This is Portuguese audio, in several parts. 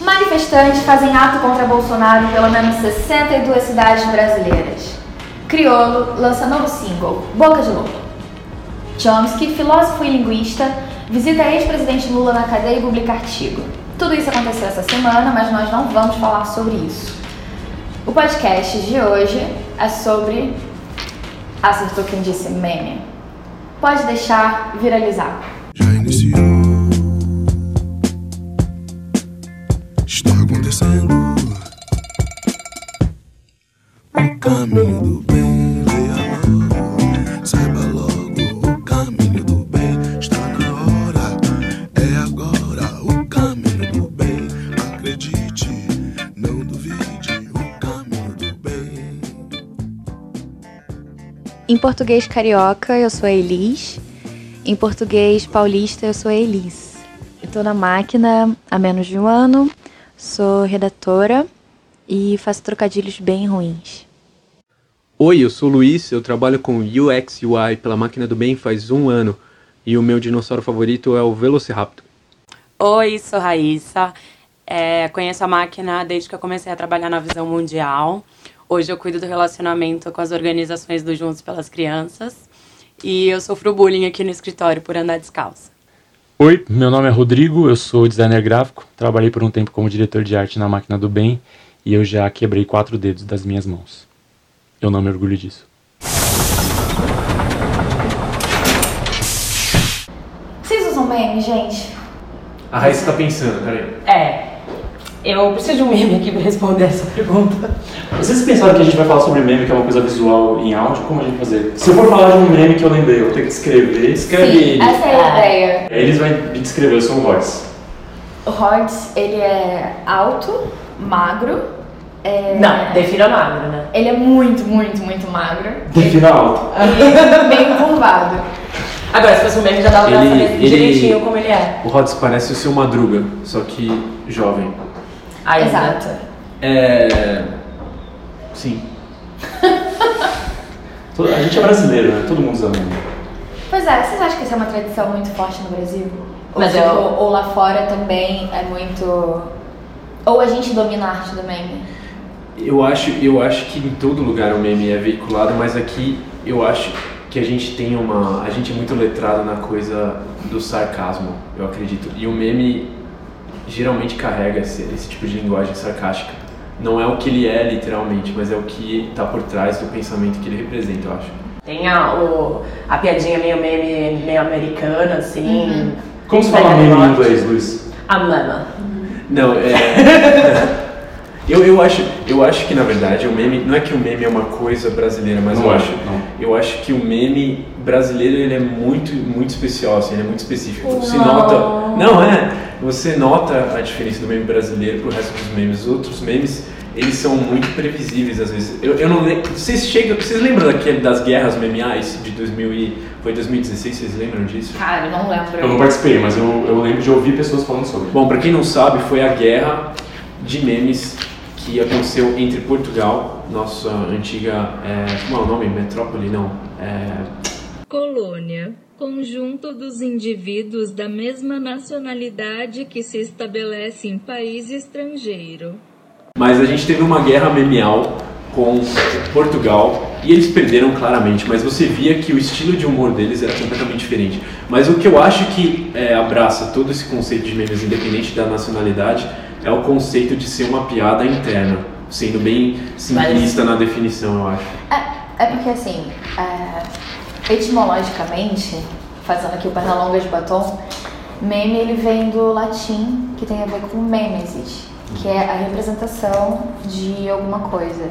Manifestantes fazem ato contra Bolsonaro em pelo menos 62 cidades brasileiras. Criolo lança novo single, Boca de Lobo. Chomsky, filósofo e linguista, visita ex-presidente Lula na cadeia e publica artigo. Tudo isso aconteceu essa semana, mas nós não vamos falar sobre isso. O podcast de hoje é sobre. Acertou quem disse meme. Pode deixar viralizar. Já iniciou. Caminho do bem, leia logo. Saiba logo. O caminho do bem está na hora. É agora. O caminho do bem. Acredite, não duvide. O caminho do bem. Em português carioca, eu sou a Elis. Em português paulista, eu sou a Elis. Estou na máquina há menos de um ano, sou redatora e faço trocadilhos bem ruins. Oi, eu sou o Luiz, eu trabalho com UX UI pela Máquina do Bem faz um ano e o meu dinossauro favorito é o Velociraptor. Oi, sou Raíssa. É, conheço a máquina desde que eu comecei a trabalhar na Visão Mundial. Hoje eu cuido do relacionamento com as organizações do Juntos pelas Crianças. E eu sofro bullying aqui no escritório por andar descalça. Oi, meu nome é Rodrigo, eu sou designer gráfico, trabalhei por um tempo como diretor de arte na Máquina do Bem e eu já quebrei quatro dedos das minhas mãos. Eu não me orgulho disso. Vocês usam meme, gente? A Raíssa tá pensando, peraí. É, eu preciso de um meme aqui pra responder essa pergunta. Vocês pensaram que a gente vai falar sobre meme, que é uma coisa visual em áudio? Como a gente vai fazer? Se eu for falar de um meme que eu lembrei, eu vou ter que descrever. Escreve Sim, ele. essa é a ideia. Eles vão me descrever, eu sou o Royce. O Hortz, ele é alto, magro. É- Não, defina magro, né? Ele é muito, muito, muito magro. Defina alto. E meio curvado. Agora, se fosse um meme, já dava pra Ele- saber ele- direitinho como ele é. O Rods parece o seu Madruga, só que jovem. Ainda. Exato. É. Sim. A gente é brasileiro, né? Todo mundo usa meme. Pois é, vocês acham que isso é uma tradição muito forte no Brasil? Ou, Mas tipo, eu- ou lá fora também é muito. Ou a gente domina a arte do meme? Eu acho, eu acho que em todo lugar o meme é veiculado, mas aqui eu acho que a gente tem uma. A gente é muito letrado na coisa do sarcasmo, eu acredito. E o meme geralmente carrega esse, esse tipo de linguagem sarcástica. Não é o que ele é literalmente, mas é o que está por trás do pensamento que ele representa, eu acho. Tem a, o, a piadinha meio meme, meio americana, assim. Como se fala meme em inglês, Luiz? A mama. Não, é. eu, eu, acho, eu acho que na verdade o meme. Não é que o meme é uma coisa brasileira, mas Não eu é, acho. não. Eu acho que o meme brasileiro ele é muito, muito especial, assim, ele é muito específico. Você Não. nota. Não, é. Você nota a diferença do meme brasileiro pro resto dos memes. Os outros memes, eles são muito previsíveis às vezes. Eu, eu não lembro. Vocês chegam. Vocês lembram daquele das guerras memeais de 2000 e, Foi 2016, vocês lembram disso? Cara, eu não lembro. Eu não participei, mas eu, eu lembro de ouvir pessoas falando sobre. Bom, pra quem não sabe, foi a guerra de memes que aconteceu entre Portugal, nossa antiga. É, como é o nome? Metrópole? Não. É, Colônia conjunto dos indivíduos da mesma nacionalidade que se estabelece em país estrangeiro. Mas a gente teve uma guerra memeal com Portugal e eles perderam claramente, mas você via que o estilo de humor deles era completamente diferente. Mas o que eu acho que é, abraça todo esse conceito de memes, independente da nacionalidade, é o conceito de ser uma piada interna, sendo bem simplista na definição, eu acho. É, é porque assim, é, etimologicamente, fazendo aqui o Pernalonga de batom, meme ele vem do latim, que tem a ver com memesis, que é a representação de alguma coisa.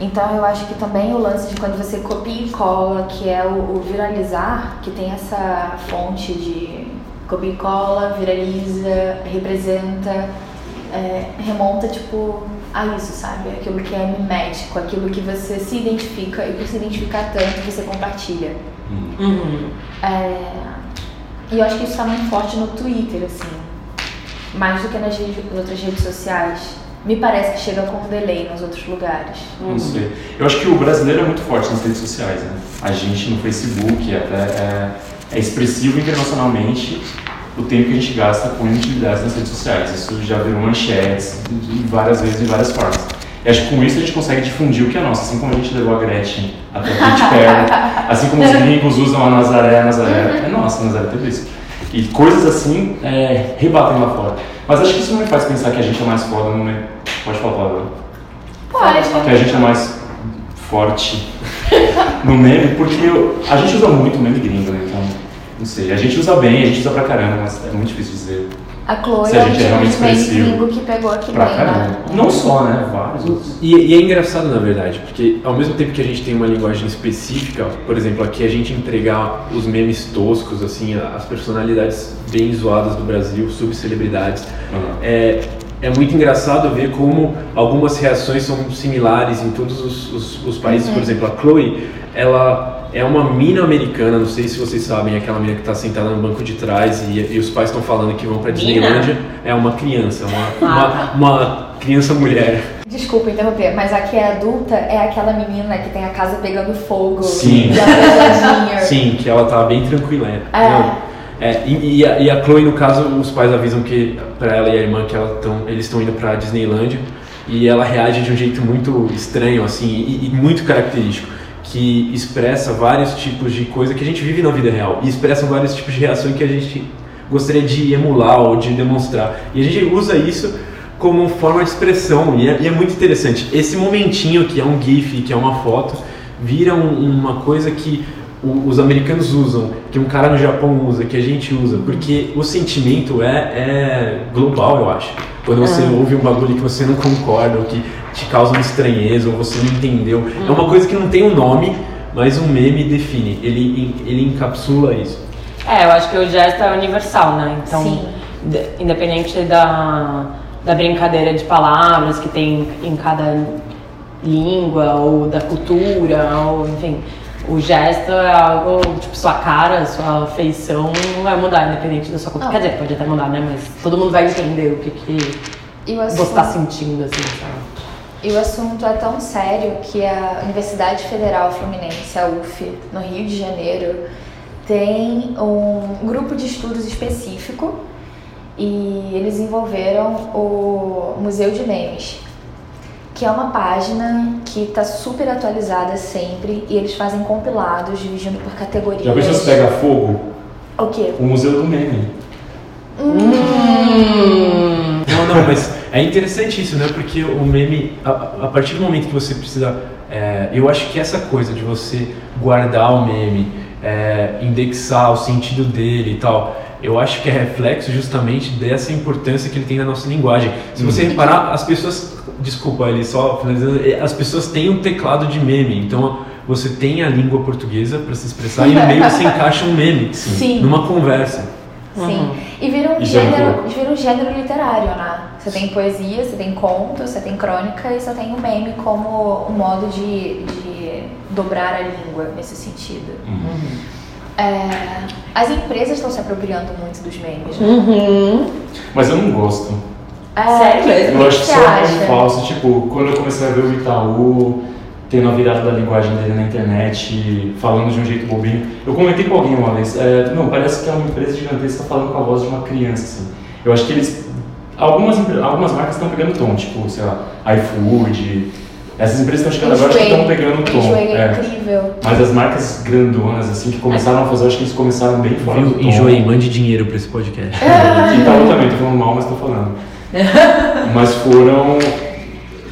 Então eu acho que também o lance de quando você copia e cola, que é o, o viralizar, que tem essa fonte de copia e cola, viraliza, representa, é, remonta tipo a isso, sabe? Aquilo que é mimético, aquilo que você se identifica e por se identificar tanto você compartilha. Uhum. É, e eu acho que isso está muito forte no Twitter, assim, mais do que nas redes- outras redes sociais. Me parece que chega com um delay nos outros lugares. Não sei. Eu acho que o brasileiro é muito forte nas redes sociais, né? A gente no Facebook até é, é expressivo internacionalmente o tempo que a gente gasta com inutilidades nas redes sociais. Isso já virou manchetes de várias vezes, de várias formas. E acho que com isso a gente consegue difundir o que é nosso, assim como a gente levou a Gretchen até Katy Perry, assim como os gringos usam a Nazaré, a Nazaré é nossa, a Nazaré teve isso. E coisas assim é, rebatem lá fora. Mas acho que isso não me faz pensar que a gente é mais foda, não é? Pode falar. Pode. Que a gente é mais forte no meme, porque eu- a gente usa muito meme gringo, não sei. A gente usa bem, a gente usa pra caramba, mas é muito difícil dizer A Chloe Se a é um gente é tipo realmente expressivo. gringo que pegou aqui pra bem, caramba. né? Não só, né? Vários outros. E, e é engraçado, na verdade, porque ao mesmo tempo que a gente tem uma linguagem específica, por exemplo, aqui a gente entregar os memes toscos, assim, as personalidades bem zoadas do Brasil, subcelebridades, é, é muito engraçado ver como algumas reações são similares em todos os, os- os países. Por exemplo, a Chloe, ela é uma mina americana, não sei se vocês sabem, aquela mina que está sentada no banco de trás e, e os pais estão falando que vão para Mina? Disneylândia. É uma criança, uma, Ah, uma, uma criança mulher. Desculpa interromper, mas a que é adulta é aquela menina que tem a casa pegando fogo. Sim. E. Sim, que ela tá bem tranquila. É. Não, é, e, e a, e a Chloe, no caso, os pais avisam que para ela e a irmã que ela tão, eles estão indo pra Disneylândia e ela reage de um jeito muito estranho, assim, e, e muito característico, que expressa vários tipos de coisa que a gente vive na vida real e expressa vários tipos de reação que a gente gostaria de emular ou de demonstrar. E a gente usa isso como forma de expressão e é, e é muito interessante. Esse momentinho que é um GIF, que é uma foto, vira um- uma coisa que o- os americanos usam, que um cara no Japão usa, que a gente usa, porque o sentimento é, é global, eu acho. Quando você ouve um bagulho que você não concorda, ou que te causa uma estranheza, ou você não entendeu. É uma coisa que não tem um nome, mas um meme define. Ele, ele encapsula isso. É, eu acho que o gesto é universal, né? Então, Sim. independente da, da brincadeira de palavras que tem em cada língua, ou da cultura, ou enfim, o gesto é algo, tipo, sua cara, sua feição não vai mudar, independente da sua cultura. Ah. Quer dizer, pode até mudar, né? Mas todo mundo vai entender o que, que E o você tá assunto- sentindo, assim, sabe? E o assunto é tão sério que a Universidade Federal Fluminense, a UF, no Rio de Janeiro, tem um grupo de estudos específico e eles envolveram o Museu de Memes, que é uma página que está super atualizada sempre e eles fazem compilados dividindo por categorias. Já pensou se pega fogo? O quê? O Museu do Meme. Não, não, mas é interessante isso, né? Porque o meme, a, a partir do momento que você precisa. é, eu acho que essa coisa de você guardar o meme, é, indexar o sentido dele e tal, eu acho que é reflexo justamente dessa importância que ele tem na nossa linguagem. Se você reparar, as pessoas. Desculpa, ele só finalizando. é, As pessoas têm um teclado de meme, então você tem a língua portuguesa para se expressar e no meio você encaixa um meme Sim. numa conversa. Sim. E vira um, Isso é gênero, vira um gênero literário, né? Você tem poesia, você tem conto, você tem crônica e você tem o meme como um modo de, de dobrar a língua nesse sentido. É, as empresas estão se apropriando muito dos memes, né? Uhum. Mas eu não gosto. É, Sério mesmo? Eu acho que isso é falso. Tipo, quando eu comecei a ver o Itaú tendo a virada da linguagem dele na internet, falando de um jeito bobinho, eu comentei com alguém uma vez, é, não, parece que é uma empresa gigantesca falando com a voz de uma criança, assim. Eu acho que eles... Algumas, algumas marcas estão pegando tom, tipo, sei lá, iFood... Essas empresas estão chegando agora que estão pegando tom. Enjoei é é. incrível. Mas as marcas grandonas, assim, que começaram a fazer, acho que eles começaram bem fora do Viu? tom. Enjoei, mande dinheiro para esse podcast. Itaú também, tô falando mal, mas tô falando. mas foram.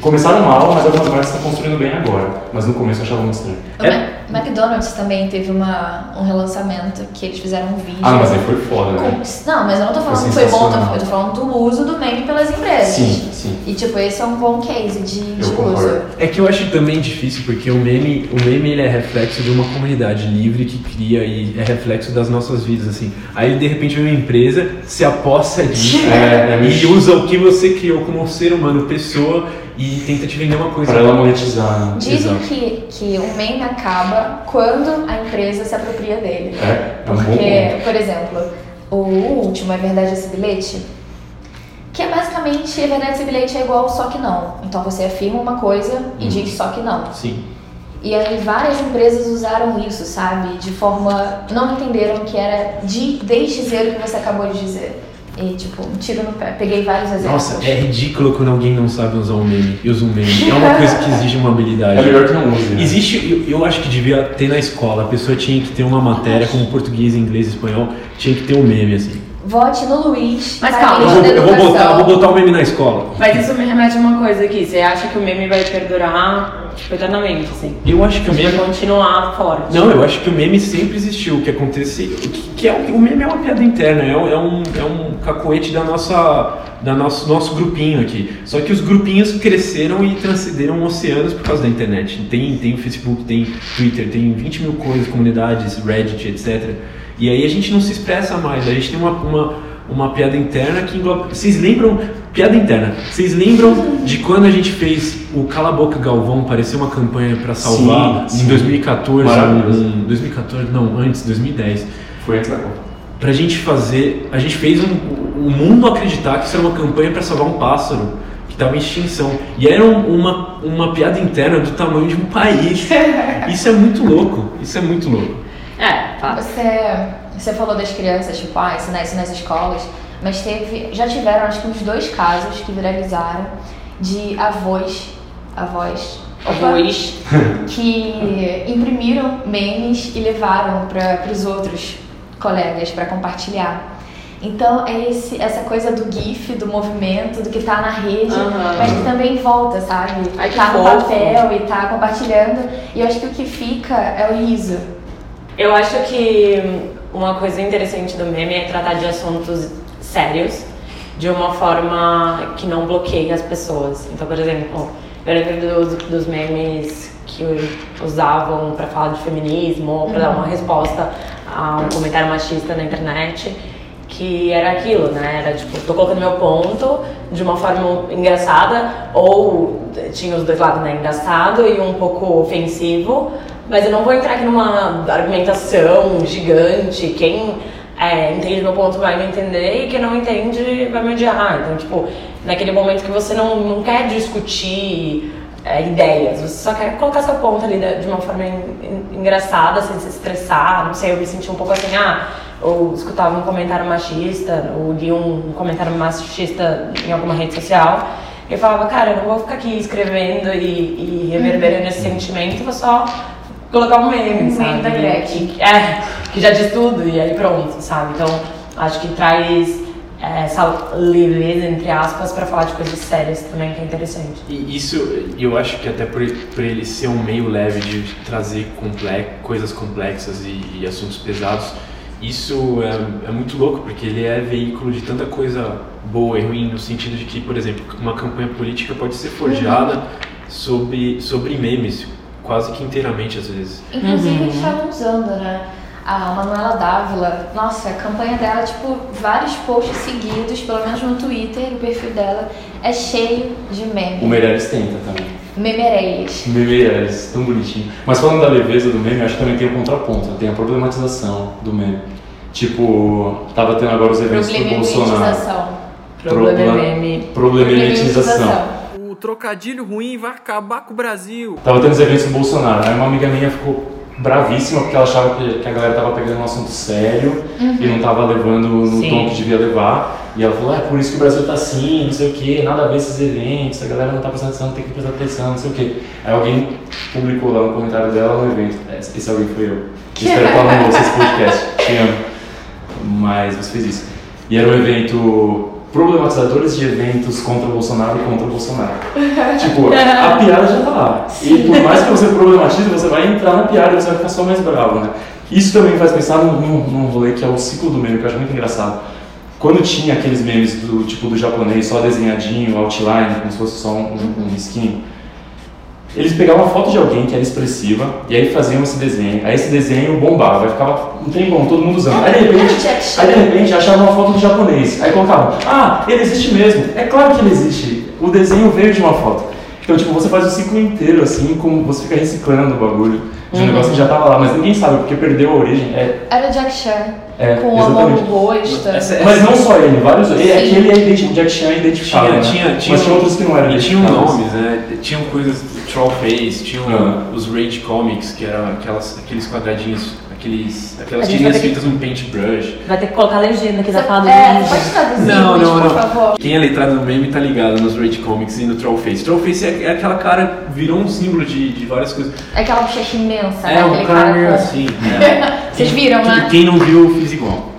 Começaram mal, mas algumas marcas estão construindo bem agora. Mas no começo eu achava muito estranho. O Mac- McDonald's também teve uma, um relançamento que eles fizeram um vídeo. Ah, mas aí foi foda, com- né? Não, mas eu não tô falando Foi que foi bom, eu tô- sensacional. eu tô falando do uso do meme pelas empresas. Sim, sim. E tipo, esse é um bom case de, de Eu concordo. uso. É que eu acho também difícil, porque o meme, o meme ele é reflexo de uma comunidade livre que cria e é reflexo das nossas vidas, assim. Aí de repente vem uma empresa, se aposta disso É, é e usa o que você criou como ser humano, pessoa, e tenta te vender uma coisa. Pra ela monetizar. né? Dizem Exato. que, que o meme acaba quando a empresa se apropria dele. É, é um bom Porque, ponto. por exemplo, o último, É Verdade Esse Bilhete, que é basicamente, É Verdade Esse Bilhete é igual só que não. Então você afirma uma coisa e Hum. diz só que não. Sim. E aí várias empresas usaram isso, sabe? De forma. não entenderam que era de desde zero que você acabou de dizer. E tipo, um tiro no pé. Peguei vários exemplos. Nossa, é ridículo quando alguém não sabe usar um meme e usa um meme. É uma coisa que exige uma habilidade. É melhor que não use. Né? Existe, eu, eu acho que devia ter na escola, a pessoa tinha que ter uma matéria como português, inglês espanhol, tinha que ter um meme assim. Vote no Luiz. Mas calma, Eu vou, eu vou botar, eu vou botar o meme na escola. Mas isso me remete a uma coisa aqui. Você acha que o meme vai perdurar tipo, eternamente, assim? Eu acho que o Vai meme. continuar forte. Não, eu acho que o meme sempre existiu. O que acontece. o Que, que é, o meme é uma piada interna, é, um- é um, é um cacoete da nossa. Da nosso, nosso grupinho aqui. Só que os grupinhos cresceram e transcenderam oceanos por causa da internet. Tem, tem o Facebook, tem Twitter, tem 20 mil coisas, comunidades, Reddit, etc. E aí a gente não se expressa mais. A gente tem uma, uma, uma piada interna que engloba. Vocês lembram. Piada interna. Vocês lembram de quando a gente fez o Cala a Boca Galvão parecer uma campanha para salvar Sim, em sim. 2014? Maravilhoso. um- 2014, não, antes, 2010. Foi antes da Copa. Pra gente fazer. A gente fez um, o mundo acreditar que isso era uma campanha para salvar um pássaro que estava em extinção. E era um- uma, uma piada interna do tamanho de um país. Isso é muito louco. Isso é muito louco. É, fala. Você, você falou das crianças, tipo, ah, ensinar isso nas escolas, mas teve, já tiveram acho que uns dois casos que viralizaram de avós, avós, Avós. que imprimiram memes e levaram para os outros colegas para compartilhar. Então é esse, essa coisa do GIF, do movimento, do que tá na rede, Aham. mas que também volta, sabe? Ai, tá no fofo. papel e tá compartilhando. E eu acho que o que fica é o riso. Eu acho que uma coisa interessante do meme é tratar de assuntos sérios de uma forma que não bloqueie as pessoas. Então, por exemplo, eu lembro dos, dos memes que usavam para falar de feminismo ou para dar uma resposta a um comentário machista na internet. Que era aquilo, né? Era tipo, tô colocando meu ponto de uma forma engraçada, ou tinha os dois lados, né? Engraçado e um pouco ofensivo, mas eu não vou entrar aqui numa argumentação gigante. Quem é, entende meu ponto vai me entender e quem não entende vai me odiar. Então, tipo, naquele momento que você não, não quer discutir é, ideias, você só quer colocar seu ponto ali de uma forma en- en- engraçada, sem se estressar. Não sei, eu me senti um pouco assim, ah, ou escutava um comentário machista, ou li um comentário machista em alguma rede social. Eu falava, cara, eu não vou ficar aqui escrevendo e, e reverberando esse sentimento, vou só colocar um meme, Um sabe? meme da Gretchen. É, que já diz tudo e aí pronto, sabe? Então, acho que traz essa leveza, entre aspas, pra falar de coisas sérias também, que é interessante. E isso, eu acho que até por, por ele ser um meio leve de trazer comple- coisas complexas e, e assuntos pesados, isso é, é muito louco, porque ele é veículo de tanta coisa boa e ruim, no sentido de que, por exemplo, uma campanha política pode ser forjada sobre, sobre memes, quase que inteiramente às vezes. Inclusive, eles estavam usando, né? A Manuela Dávila, nossa, a campanha dela, tipo, vários posts seguidos, pelo menos no Twitter, o perfil dela é cheio de O memes. Meirelles tenta também. Memereias. O Meirelles, tão bonitinho. Mas falando da leveza do meme, acho que também tem o contraponto, tem a problematização do meme. Tipo, tava tendo agora os eventos do Bolsonaro. Problematização. Problema é. Problematização. Trocadilho ruim vai acabar com o Brasil. Tava tendo os eventos do Bolsonaro. Aí uma amiga minha ficou bravíssima porque ela achava que, que a galera tava pegando um assunto sério e não tava levando no Sim. tom que devia levar. E ela falou, é por isso que o Brasil tá assim, não sei o que, nada a ver esses eventos, a galera não tá prestando atenção, tem que prestar atenção, não sei o que. Aí alguém publicou lá no comentário dela no evento. É, Esse alguém foi eu. Espero que ela não ouça esse podcast. Te amo. Mas você fez isso. E era um evento problematizadores de eventos contra o Bolsonaro e contra o Bolsonaro. tipo, a piada já tá lá. E por mais que você problematize, você vai entrar na piada e você vai ficar só mais bravo, né? Isso também faz pensar num, num, rolê que é o ciclo do meme, que eu acho muito engraçado. Quando tinha aqueles memes do tipo do japonês, só desenhadinho, outline, como se fosse só um, um risquinho, eles pegavam uma foto de alguém que era expressiva e aí faziam esse desenho. Aí esse desenho bombava, aí ficava um tempão, todo mundo usando. Aí de repente, aí, de repente achavam uma foto do japonês. Aí colocavam, ah, ele existe mesmo. É claro que ele existe. O desenho veio de uma foto. Então, tipo, você faz o ciclo inteiro, assim, como você fica reciclando o bagulho de um Uhum. negócio que já tava lá, mas ninguém sabe, porque perdeu a origem. É, Era o Jack Chan, é com a mão no exatamente. rosto. Mas não só ele, vários. Ele, é que ele é o Jack Chan é identificado. Tinha, né? tinha, tinha, mas tinha outros que não eram e tinham nomes, né? Tinham coisas, Trollface, tinham Ah. os Rage Comics, que eram aquelas, aqueles quadradinhos, aqueles, aquelas A tirinhas ter que- feitas num paintbrush. Vai ter que colocar legenda aqui da fala do É, pode traduzir, Não, Luiz, não, por não. favor. Quem é letrado no meme tá ligado nos Rage Comics e no Trollface. Trollface é, é aquela cara, virou um símbolo de, de várias coisas. É aquela bochecha imensa, né? É, um cara meio com- assim. é. Vocês viram, Quem- né? Quem não viu, fiz igual.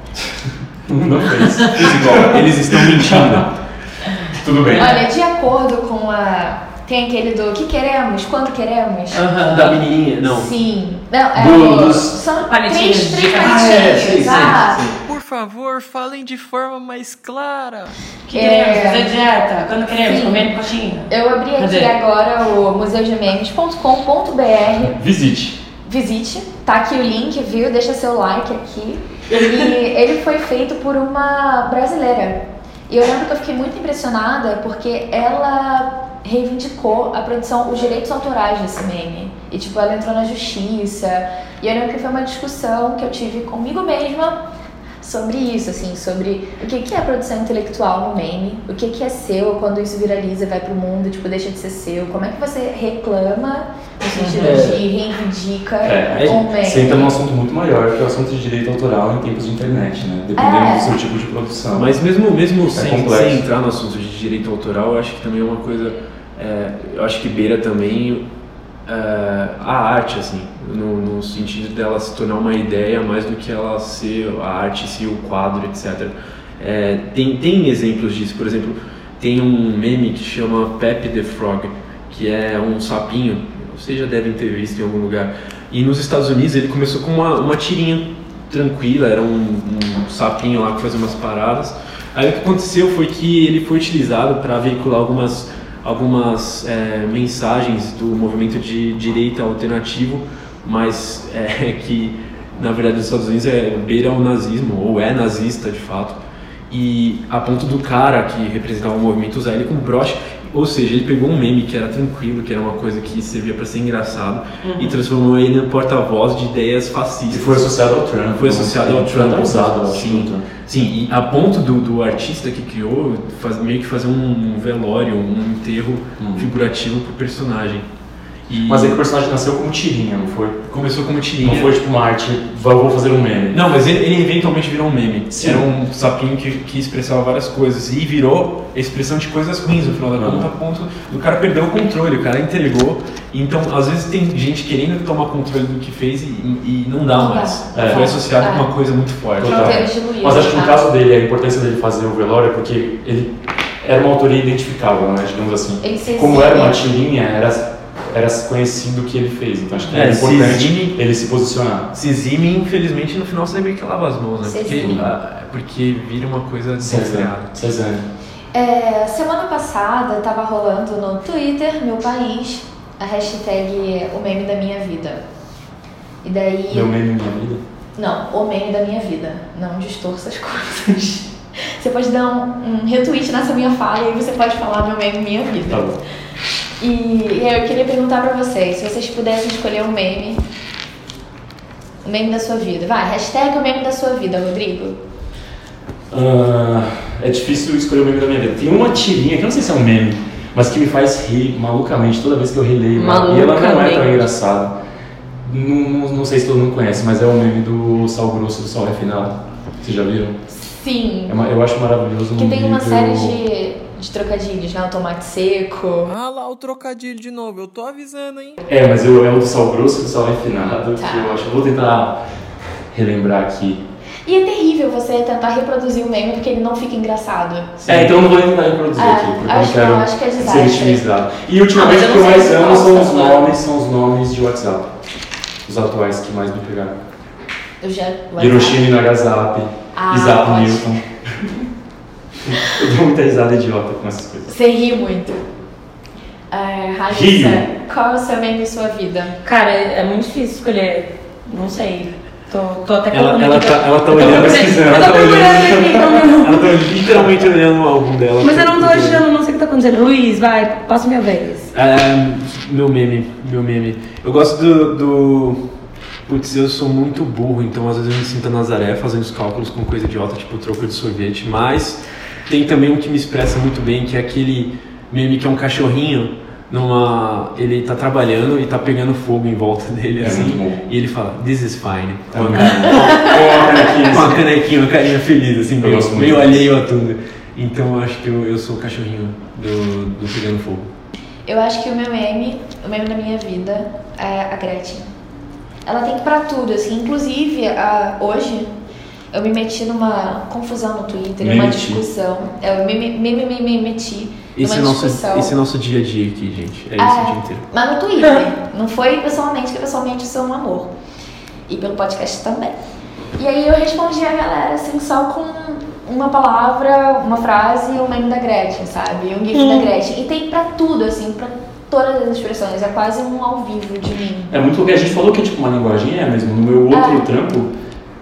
Não fez. Fiz igual. Eles estão mentindo. Tudo bem. Olha, de acordo com a. Tem aquele do que queremos, quando queremos. Da menininha, não. Sim. Não, é dos São palitinhos três. Ah, é, sei, ah, sei. Por favor, falem de forma mais clara. Que É. queremos fazer dieta, quando queremos, Sim. comendo coxinha. eu abri aqui Cadê? agora o museudememes.com.br. Visite. Visite, tá aqui o link, viu? Deixa seu like aqui. E ele foi feito por uma brasileira. E eu lembro que eu fiquei muito impressionada porque ela reivindicou a produção, os direitos autorais desse meme. E tipo, ela entrou na justiça. E eu lembro que foi uma discussão que eu tive comigo mesma sobre isso, assim, sobre o que que é produção intelectual no meme, o que que é seu quando isso viraliza e vai pro mundo, tipo, deixa de ser seu, como é que você reclama no sentido É. de reivindica É, o meme. Você entra num assunto muito maior, que é o assunto de direito autoral em tempos de internet, né? Dependendo É. do seu tipo de produção. Mas mesmo, mesmo sem, complexo. sem entrar no assunto de direito autoral, eu acho que também é uma coisa. é, eu acho que beira também é, a arte, assim, no, no sentido dela se tornar uma ideia mais do que ela ser a arte si, o quadro, etc. É, tem, tem exemplos disso, por exemplo, tem um meme que chama Pepe the Frog, que é um sapinho, vocês já devem ter visto em algum lugar. E nos Estados Unidos ele começou com uma, uma tirinha tranquila, era um, um sapinho lá que fazia umas paradas. Aí o que aconteceu foi que ele foi utilizado para veicular algumas, algumas é, mensagens do movimento de direita alternativo, mas é, que na verdade nos Estados Unidos é beira o nazismo, ou é nazista de fato. E a ponto do cara que representava o movimento usar ele como broche. Ou seja, ele pegou um meme que era tranquilo, que era uma coisa que servia para ser engraçado, e transformou ele no porta-voz de ideias fascistas. E foi associado ao Trump. Foi né? associado ao Ele Trump. tá usado, sim, Trump. sim, e a ponto do, do artista que criou faz- meio que fazer um velório, um enterro Hum. figurativo pro personagem. E Mas é que o personagem nasceu como tirinha, não foi? começou como tirinha. Não foi tipo uma arte, vou fazer um meme. Não, mas ele, ele eventualmente virou um meme. Sim. Era um sapinho que, que expressava várias coisas. E virou expressão de coisas ruins no final da conta, a ponto do cara perder o controle, o cara entregou. Então, às vezes tem gente querendo tomar controle do que fez e, e não dá mais. É. Foi associado É. com uma coisa muito forte. Total. Mas acho que no tá? caso dele, a importância dele fazer o velório é porque ele era uma autoria identificável, né? Digamos assim. Como era uma tirinha, era, era conhecido o que ele fez. Então acho que É, é, importante ele se posicionar. Se exime, infelizmente, no final você meio que lava as mãos, né? Porque, ah, porque vira uma coisa. Cezanne. É, semana passada tava rolando no Twitter, meu país, a hashtag o meme da minha vida. E daí. Meu meme, minha vida. Não, o meme da minha vida. Não distorça as coisas. Você pode dar um, um retweet nessa minha fala e aí você pode falar meu meme minha vida. Tá bom. E, eu queria perguntar pra vocês, se vocês pudessem escolher um meme, o meme da sua vida. Vai, hashtag o meme da sua vida, Rodrigo. Ah, é difícil escolher o meme da minha vida. Tem uma tirinha, que eu não sei se é um meme, mas que me faz rir malucamente toda vez que eu releio. E ela não é tão engraçada. Não, não, não sei se todo mundo conhece, mas é o meme do sal grosso do sal refinado. Vocês já viram? Sim. É uma- eu acho maravilhoso. Que tem uma série de, de trocadilhos, né? O tomate seco. Ah lá o trocadilho de novo, eu tô avisando, hein? É, mas eu, é o do sal grosso e do sal refinado, Tá. que eu acho. Eu vou tentar relembrar aqui. E é terrível você tentar reproduzir o meme porque ele não fica engraçado. É, então eu não vou tentar reproduzir É, aqui, porque eu quero não, acho que é ser vitimizado. E ultimamente Ah, o que eu não mais amo são os né? nomes, são os nomes de WhatsApp. Os atuais que mais me pegaram. Eu já. Hiroshima e Nagasaki, Ah, Isaac. Newton. eu dou muita risada idiota com essas coisas. Você ri muito. É, Raíssa, Rio. qual é o seu meme da sua vida? Cara, é muito difícil escolher. Não sei. Tô, tô até Ela, ela, tá, ela tá olhando, pesquisando, Eu ela tô tá olhando. pra Ela tá literalmente olhando o álbum dela. Mas eu não tô porque- achando, não sei o que tá acontecendo. Luiz, vai, passa minha vez. É, meu meme, meu meme. Eu gosto do, do. Putz, eu sou muito burro, então às vezes eu me sinto a Nazaré fazendo os cálculos com coisa idiota, tipo troco de sorvete. Mas tem também um que me expressa muito bem, que é aquele meme que é um cachorrinho numa. Ele tá trabalhando e tá pegando fogo em volta dele, É assim. E ele fala, This is fine. Com a muito cara- com a canequinha, uma carinha feliz, assim, Eu meio, meio alheio a tudo. Então eu acho que eu, eu sou o cachorrinho do, do Pegando Fogo. Eu acho que o meu meme, o meme da minha vida é a Gretchen. Ela tem que ir pra tudo, assim. Inclusive, a- hoje eu me meti numa confusão no Twitter, Me numa meti. discussão. Eu me, me, me, me, me meti Esse é, numa nosso, discussão. esse é nosso dia a dia aqui, gente. É isso É, o dia inteiro. Mas no Twitter. não foi pessoalmente, que pessoalmente eu sou um amor. E pelo podcast também. E aí eu respondi a galera, assim, só com uma palavra, uma frase e um meme da Gretchen, sabe? E um gif da Gretchen. E tem pra tudo, assim, pra todas as expressões. É quase um ao vivo de mim. É muito o que a gente falou que é tipo uma linguagem é mesmo. No meu outro Ah. trampo,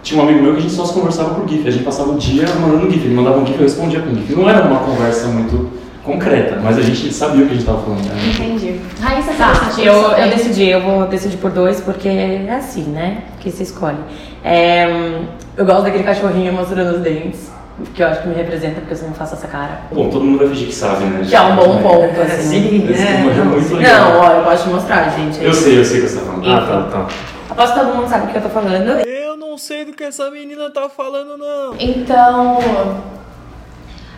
tinha um amigo meu que a gente só se conversava por GIF. A gente passava o dia mandando GIF. Ele mandava um GIF e eu respondia com GIF. Não era uma conversa muito concreta, mas a gente sabia o que a gente tava falando. Né? Entendi. Raíssa, você Tá, decidiu eu, eu decidi, eu vou decidir por dois, porque é assim, né? Que se escolhe. É, eu gosto daquele cachorrinho mostrando os dentes, que eu acho que me representa, porque eu sempre faço essa cara. Bom, todo mundo vai fingir que sabe, né? Que é um bom Mas- ponto, assim. Né? é muito legal. Não, ó, eu posso te mostrar, gente. Eu sei, eu sei o que você tá falando. Ah, tá, tá. Que todo mundo sabe o que eu tô falando. Eu não sei do que essa menina tá falando, não. Então,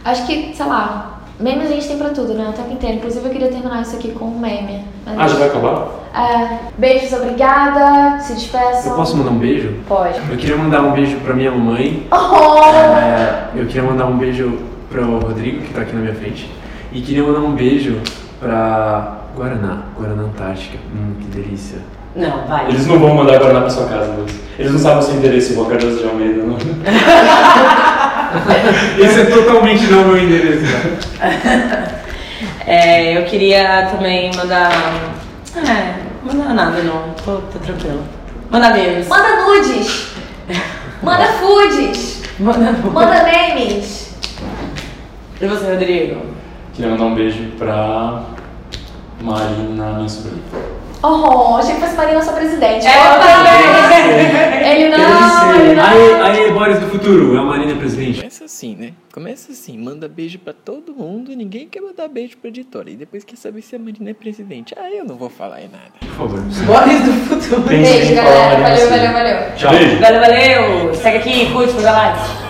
acho que, sei lá, memes a gente tem pra tudo, né? O tempo inteiro. Inclusive, eu queria terminar isso aqui com um meme. Mas- Ah, já vai acabar? É, beijos, obrigada. Se despeçam. Eu posso mandar um beijo? Pode. Eu queria mandar um beijo pra minha mamãe. Oh! É, eu queria mandar um beijo pro Rodrigo, que tá aqui na minha frente. E queria mandar um beijo pra Guaraná, Guaraná Antártica. Hum, que delícia. Não, vai. Eles não vão mandar Guaraná pra sua casa, Luiz. Eles não sabem o seu endereço, igual Carlos de Almeida, não. Esse é totalmente não meu endereço. É, eu queria também mandar. É, mandar nada não, tô, tô tranquilo. Mandar memes. Manda nudes. Manda foods. Manda Manda memes. E você, Rodrigo? Queria mandar um beijo pra Marina, minha sobrinha. Oh, achei que fosse Marina sua presidente. É, Opa! eu Ele não, ele não. Aí, aí, Boris do futuro, é a Marina presidente. Começa assim, né? Começa assim, manda beijo pra todo mundo, ninguém quer mandar beijo pra editora. E depois quer saber se a Marina é presidente. Ah, eu não vou falar em nada. Por favor. Boris do futuro. Beijo, galera. Valeu, valeu, valeu. Tchau. Beijo. Valeu, valeu. Segue aqui, curte, manda like.